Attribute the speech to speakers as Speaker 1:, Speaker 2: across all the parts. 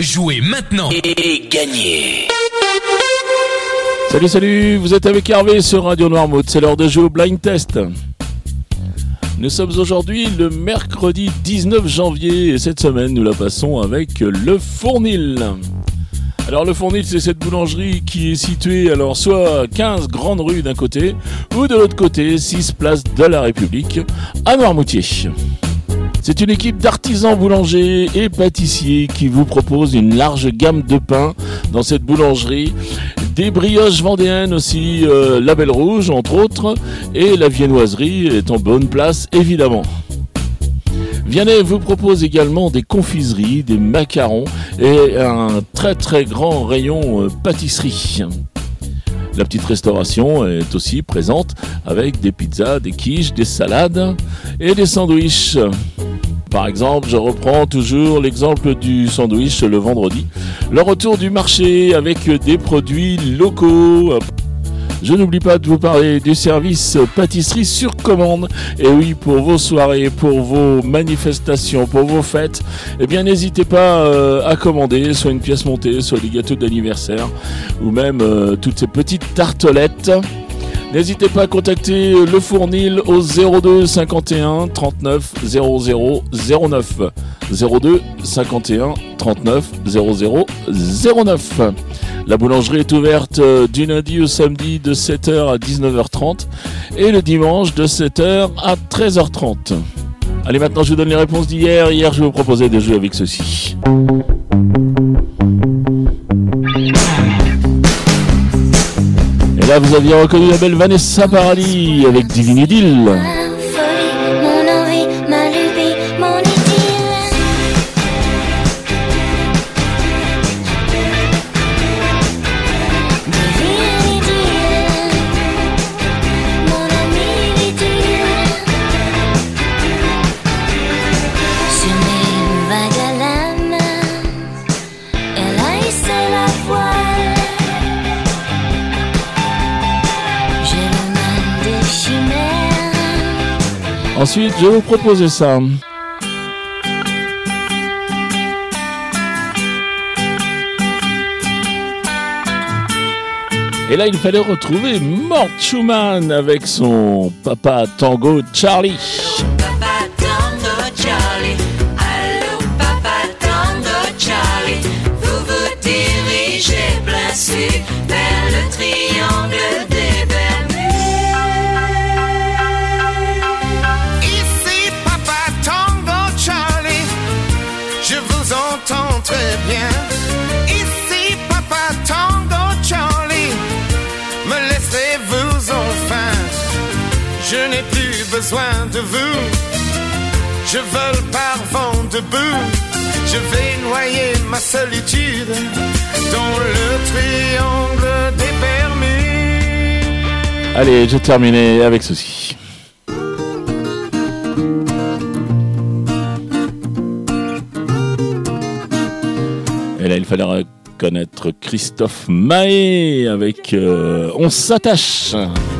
Speaker 1: Jouez maintenant et gagnez
Speaker 2: Salut, salut, vous êtes avec Hervé sur Radio Noirmouth, c'est l'heure de jouer au blind test. Nous sommes aujourd'hui le mercredi 19 janvier et cette semaine nous la passons avec le Fournil. Alors le Fournil c'est cette boulangerie qui est située alors soit 15 grandes rues d'un côté ou de l'autre côté 6 places de la République à Noirmoutier. C'est une équipe d'artisans boulangers et pâtissiers qui vous propose une large gamme de pains dans cette boulangerie. Des brioches vendéennes aussi, euh, la Belle Rouge entre autres, et la viennoiserie est en bonne place évidemment. Vianney vous propose également des confiseries, des macarons et un très très grand rayon euh, pâtisserie. La petite restauration est aussi présente avec des pizzas, des quiches, des salades et des sandwichs. Par exemple, je reprends toujours l'exemple du sandwich le vendredi. Le retour du marché avec des produits locaux. Je n'oublie pas de vous parler du service pâtisserie sur commande. Et oui, pour vos soirées, pour vos manifestations, pour vos fêtes, eh bien n'hésitez pas euh, à commander soit une pièce montée, soit des gâteaux d'anniversaire, ou même euh, toutes ces petites tartelettes. N'hésitez pas à contacter le Fournil au 02 51 39 00 09. 02 51 39 00 09. La boulangerie est ouverte euh, du lundi au samedi de 7h à 19h30 et le dimanche de 7h à 13h30. Allez, maintenant je vous donne les réponses d'hier. Hier, je vous proposais de jouer avec ceci. Vous aviez reconnu la belle Vanessa Paradis avec Divine Idylle. Ensuite, je vais vous proposer ça. Et là, il fallait retrouver Mort Schumann avec son papa tango Charlie.
Speaker 3: Vous vous dirigez
Speaker 4: besoin de vous, je vole par vent debout. Je vais noyer ma solitude dans le triangle des Bermudes.
Speaker 2: Allez, j'ai terminé avec ceci. Et là, il fallait reconnaître Christophe Mahé avec euh, On s'attache.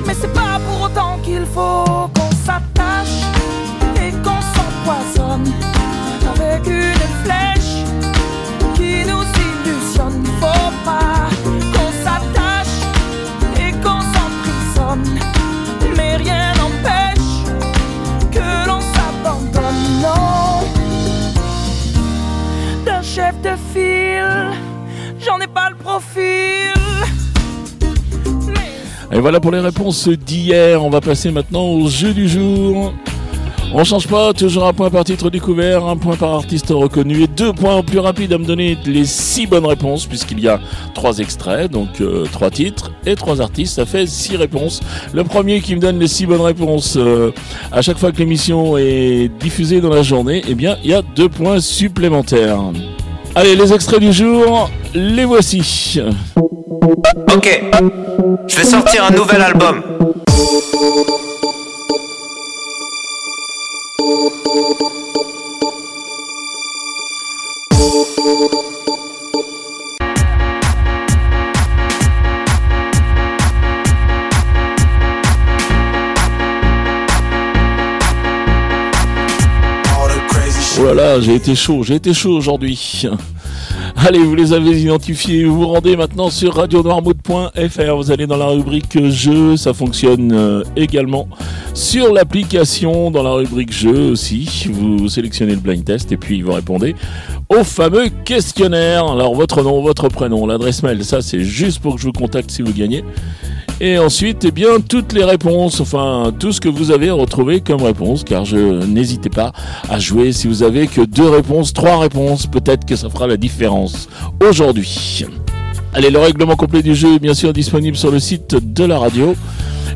Speaker 5: Mais c'est pas pour autant qu'il faut de j'en ai pas le profil.
Speaker 2: Et voilà pour les réponses d'hier. On va passer maintenant au jeu du jour. On change pas, toujours un point par titre découvert, un point par artiste reconnu et deux points au plus rapide à me donner les six bonnes réponses puisqu'il y a trois extraits, donc euh, trois titres et trois artistes, ça fait six réponses. Le premier qui me donne les six bonnes réponses euh, à chaque fois que l'émission est diffusée dans la journée, eh bien il y a deux points supplémentaires. Allez, les extraits du jour, les voici.
Speaker 6: Ok, je vais sortir un nouvel album.
Speaker 2: Oh là là, j'ai été chaud, j'ai été chaud aujourd'hui. Allez, vous les avez identifiés. Vous vous rendez maintenant sur radionoirmouth.fr. Vous allez dans la rubrique jeux. Ça fonctionne euh, également sur l'application dans la rubrique jeux aussi. Vous sélectionnez le blind test et puis vous répondez au fameux questionnaire. Alors, votre nom, votre prénom, l'adresse mail, ça c'est juste pour que je vous contacte si vous gagnez. Et ensuite, eh bien, toutes les réponses, enfin, tout ce que vous avez retrouvé comme réponse, car je n'hésitez pas à jouer si vous avez que deux réponses, trois réponses, peut-être que ça fera la différence aujourd'hui. Allez, le règlement complet du jeu est bien sûr disponible sur le site de la radio.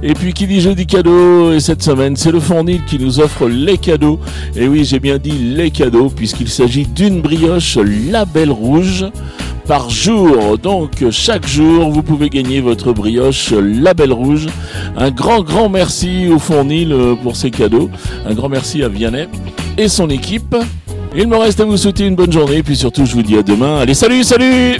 Speaker 2: Et puis qui dit jeudi cadeau, et cette semaine, c'est le Fournil qui nous offre les cadeaux. Et oui, j'ai bien dit les cadeaux, puisqu'il s'agit d'une brioche Label Rouge par jour. Donc chaque jour, vous pouvez gagner votre brioche Label Rouge. Un grand, grand merci au Fournil euh, pour ces cadeaux. Un grand merci à Vianney et son équipe. Il me reste à vous souhaiter une bonne journée, puis surtout je vous dis à demain. Allez, salut, salut